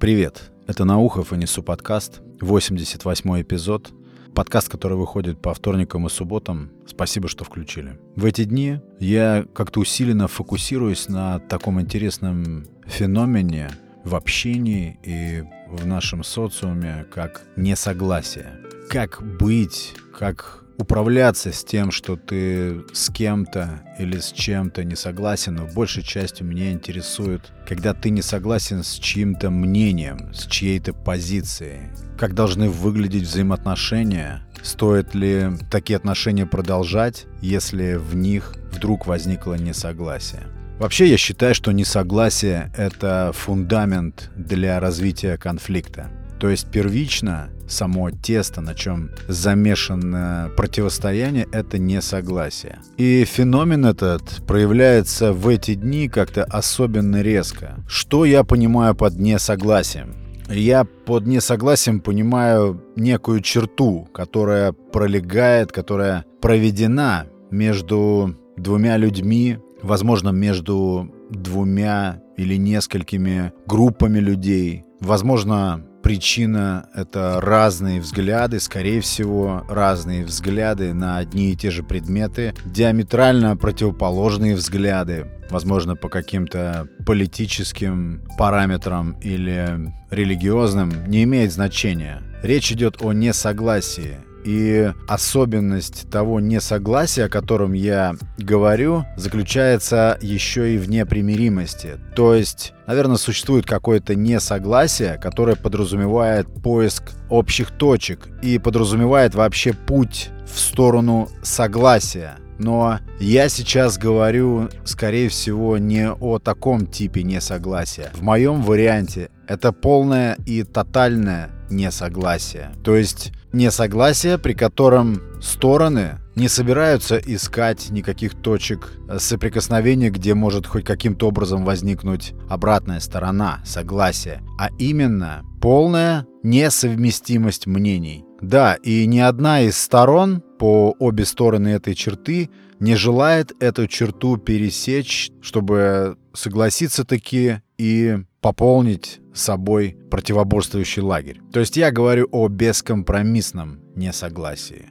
Привет, это Наухов и Несу подкаст, 88 эпизод. Подкаст, который выходит по вторникам и субботам. Спасибо, что включили. В эти дни я как-то усиленно фокусируюсь на таком интересном феномене в общении и в нашем социуме, как несогласие. Как быть, как управляться с тем, что ты с кем-то или с чем-то не согласен, но большей частью меня интересует, когда ты не согласен с чьим-то мнением, с чьей-то позицией. Как должны выглядеть взаимоотношения? Стоит ли такие отношения продолжать, если в них вдруг возникло несогласие? Вообще я считаю, что несогласие — это фундамент для развития конфликта. То есть первично само тесто, на чем замешано противостояние, это несогласие. И феномен этот проявляется в эти дни как-то особенно резко. Что я понимаю под несогласием? Я под несогласием понимаю некую черту, которая пролегает, которая проведена между двумя людьми, возможно, между двумя или несколькими группами людей, возможно, Причина — это разные взгляды, скорее всего, разные взгляды на одни и те же предметы, диаметрально противоположные взгляды, возможно, по каким-то политическим параметрам или религиозным, не имеет значения. Речь идет о несогласии. И особенность того несогласия, о котором я говорю, заключается еще и в непримиримости. То есть, наверное, существует какое-то несогласие, которое подразумевает поиск общих точек и подразумевает вообще путь в сторону согласия. Но я сейчас говорю, скорее всего, не о таком типе несогласия. В моем варианте это полное и тотальное несогласие. То есть несогласие, при котором стороны не собираются искать никаких точек соприкосновения, где может хоть каким-то образом возникнуть обратная сторона согласия, а именно полная несовместимость мнений. Да, и ни одна из сторон по обе стороны этой черты не желает эту черту пересечь, чтобы согласиться таки и пополнить собой противоборствующий лагерь. То есть я говорю о бескомпромиссном несогласии.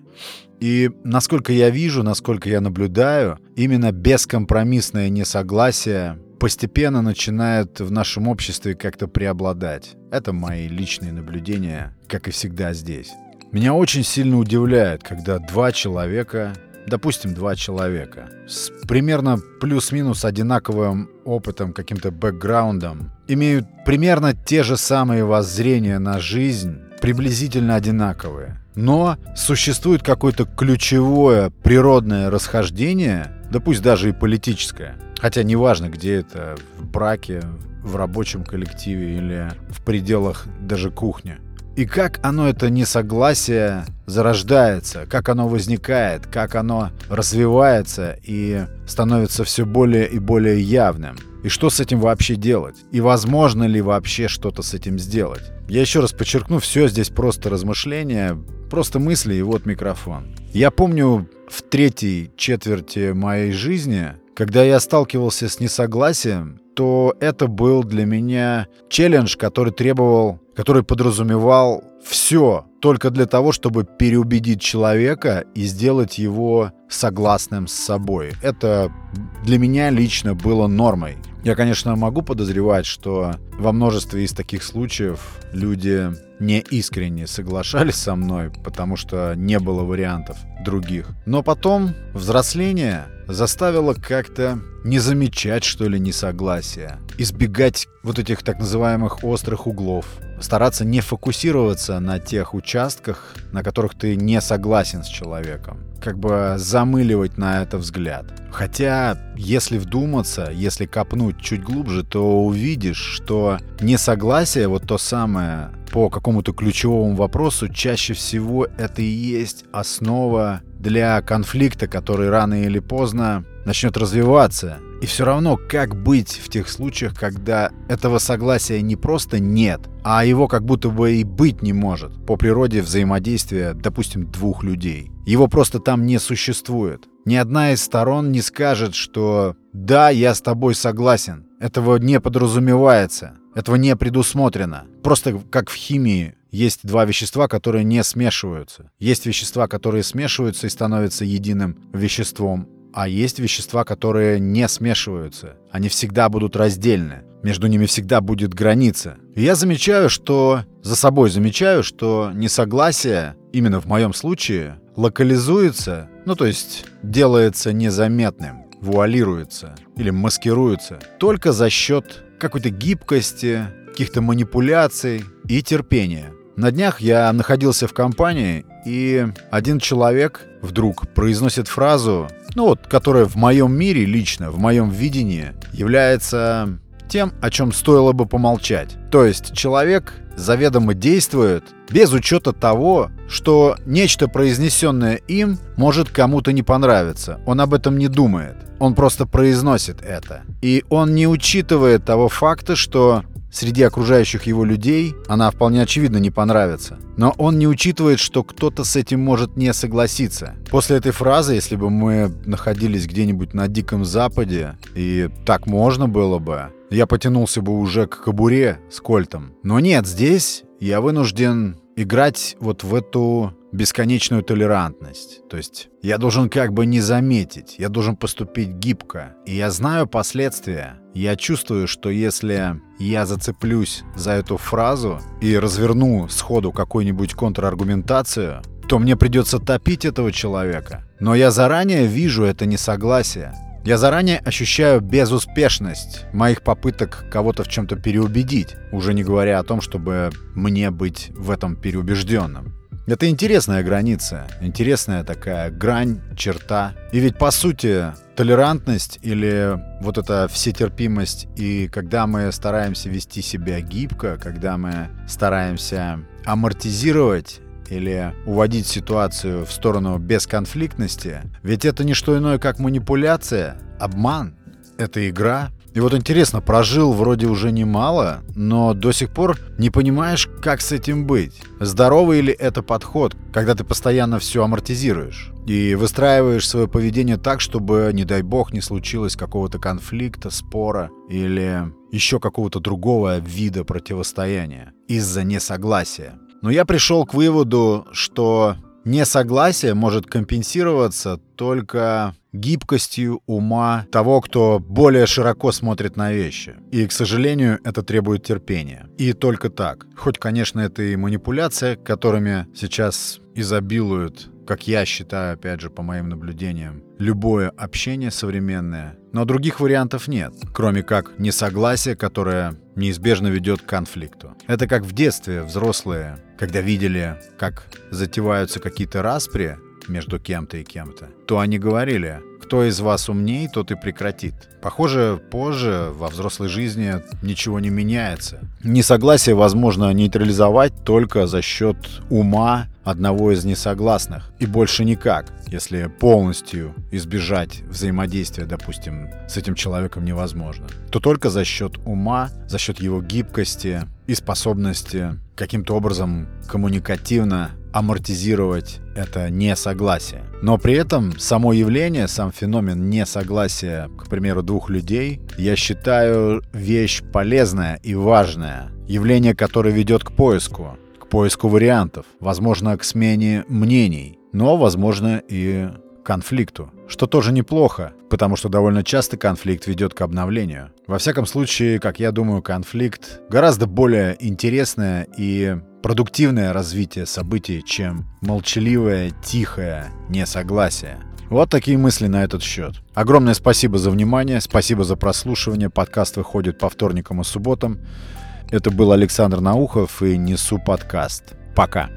И насколько я вижу, насколько я наблюдаю, именно бескомпромиссное несогласие постепенно начинает в нашем обществе как-то преобладать. Это мои личные наблюдения, как и всегда здесь. Меня очень сильно удивляет, когда два человека допустим, два человека с примерно плюс-минус одинаковым опытом, каким-то бэкграундом, имеют примерно те же самые воззрения на жизнь, приблизительно одинаковые. Но существует какое-то ключевое природное расхождение, да пусть даже и политическое. Хотя неважно, где это, в браке, в рабочем коллективе или в пределах даже кухни. И как оно, это несогласие, зарождается, как оно возникает, как оно развивается и становится все более и более явным. И что с этим вообще делать? И возможно ли вообще что-то с этим сделать? Я еще раз подчеркну, все здесь просто размышления, просто мысли и вот микрофон. Я помню в третьей четверти моей жизни, когда я сталкивался с несогласием, то это был для меня челлендж, который требовал который подразумевал все только для того, чтобы переубедить человека и сделать его согласным с собой. Это для меня лично было нормой. Я, конечно, могу подозревать, что во множестве из таких случаев люди не искренне соглашались со мной, потому что не было вариантов других. Но потом взросление заставило как-то не замечать, что ли, несогласия, избегать вот этих так называемых острых углов, стараться не фокусироваться на тех участках, на которых ты не согласен с человеком. Как бы замыливать на это взгляд. Хотя, если вдуматься, если копнуть чуть глубже, то увидишь, что несогласие, вот то самое по какому-то ключевому вопросу, чаще всего это и есть основа для конфликта, который рано или поздно начнет развиваться. И все равно, как быть в тех случаях, когда этого согласия не просто нет, а его как будто бы и быть не может по природе взаимодействия, допустим, двух людей. Его просто там не существует. Ни одна из сторон не скажет, что «да, я с тобой согласен». Этого не подразумевается. Этого не предусмотрено. Просто как в химии есть два вещества, которые не смешиваются. Есть вещества, которые смешиваются и становятся единым веществом, а есть вещества, которые не смешиваются. Они всегда будут раздельны. Между ними всегда будет граница. И я замечаю, что... За собой замечаю, что несогласие, именно в моем случае, локализуется, ну то есть делается незаметным, вуалируется или маскируется только за счет какой-то гибкости, каких-то манипуляций и терпения. На днях я находился в компании, и один человек вдруг произносит фразу, ну вот, которая в моем мире лично, в моем видении, является тем, о чем стоило бы помолчать. То есть человек заведомо действует без учета того, что нечто произнесенное им может кому-то не понравиться. Он об этом не думает. Он просто произносит это. И он не учитывает того факта, что среди окружающих его людей она вполне очевидно не понравится. Но он не учитывает, что кто-то с этим может не согласиться. После этой фразы, если бы мы находились где-нибудь на Диком Западе, и так можно было бы, я потянулся бы уже к кобуре с кольтом. Но нет, здесь я вынужден играть вот в эту бесконечную толерантность. То есть я должен как бы не заметить, я должен поступить гибко. И я знаю последствия. Я чувствую, что если я зацеплюсь за эту фразу и разверну сходу какую-нибудь контраргументацию, то мне придется топить этого человека. Но я заранее вижу это несогласие. Я заранее ощущаю безуспешность моих попыток кого-то в чем-то переубедить, уже не говоря о том, чтобы мне быть в этом переубежденным. Это интересная граница, интересная такая грань, черта. И ведь по сути толерантность или вот эта всетерпимость и когда мы стараемся вести себя гибко, когда мы стараемся амортизировать или уводить ситуацию в сторону бесконфликтности, ведь это не что иное, как манипуляция, обман. Это игра. И вот интересно, прожил вроде уже немало, но до сих пор не понимаешь, как с этим быть. Здоровый ли это подход, когда ты постоянно все амортизируешь? И выстраиваешь свое поведение так, чтобы, не дай бог, не случилось какого-то конфликта, спора или еще какого-то другого вида противостояния из-за несогласия. Но я пришел к выводу, что несогласие может компенсироваться только гибкостью ума того, кто более широко смотрит на вещи. И, к сожалению, это требует терпения. И только так. Хоть, конечно, это и манипуляция, которыми сейчас изобилуют как я считаю, опять же, по моим наблюдениям, любое общение современное. Но других вариантов нет, кроме как несогласие, которое неизбежно ведет к конфликту. Это как в детстве взрослые, когда видели, как затеваются какие-то распри между кем-то и кем-то, то они говорили, кто из вас умней, тот и прекратит. Похоже, позже во взрослой жизни ничего не меняется. Несогласие возможно нейтрализовать только за счет ума одного из несогласных. И больше никак, если полностью избежать взаимодействия, допустим, с этим человеком невозможно, то только за счет ума, за счет его гибкости и способности каким-то образом коммуникативно амортизировать это несогласие. Но при этом само явление, сам феномен несогласия, к примеру, двух людей, я считаю вещь полезная и важная. Явление, которое ведет к поиску, к поиску вариантов, возможно, к смене мнений, но, возможно, и конфликту, что тоже неплохо, потому что довольно часто конфликт ведет к обновлению. Во всяком случае, как я думаю, конфликт гораздо более интересное и продуктивное развитие событий, чем молчаливое, тихое несогласие. Вот такие мысли на этот счет. Огромное спасибо за внимание, спасибо за прослушивание. Подкаст выходит по вторникам и субботам. Это был Александр Наухов и Несу подкаст. Пока.